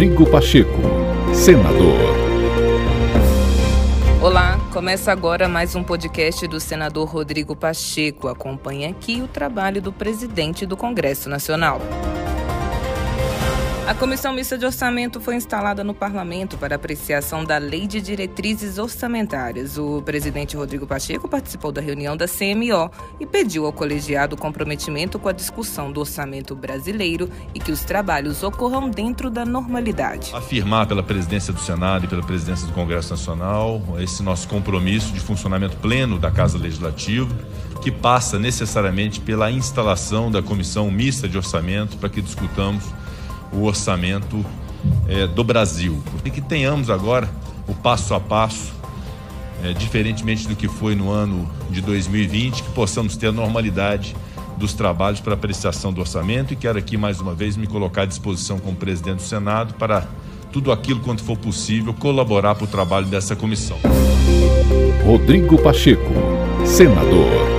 Rodrigo Pacheco, senador. Olá, começa agora mais um podcast do senador Rodrigo Pacheco. Acompanhe aqui o trabalho do presidente do Congresso Nacional. A Comissão Mista de Orçamento foi instalada no Parlamento para apreciação da Lei de Diretrizes Orçamentárias. O presidente Rodrigo Pacheco participou da reunião da CMO e pediu ao colegiado comprometimento com a discussão do orçamento brasileiro e que os trabalhos ocorram dentro da normalidade. Afirmar pela presidência do Senado e pela presidência do Congresso Nacional esse nosso compromisso de funcionamento pleno da Casa Legislativa, que passa necessariamente pela instalação da Comissão Mista de Orçamento para que discutamos o orçamento é, do Brasil. E que tenhamos agora o passo a passo, é, diferentemente do que foi no ano de 2020, que possamos ter a normalidade dos trabalhos para apreciação do orçamento e quero aqui mais uma vez me colocar à disposição como presidente do Senado para tudo aquilo quanto for possível colaborar para o trabalho dessa comissão. Rodrigo Pacheco, senador.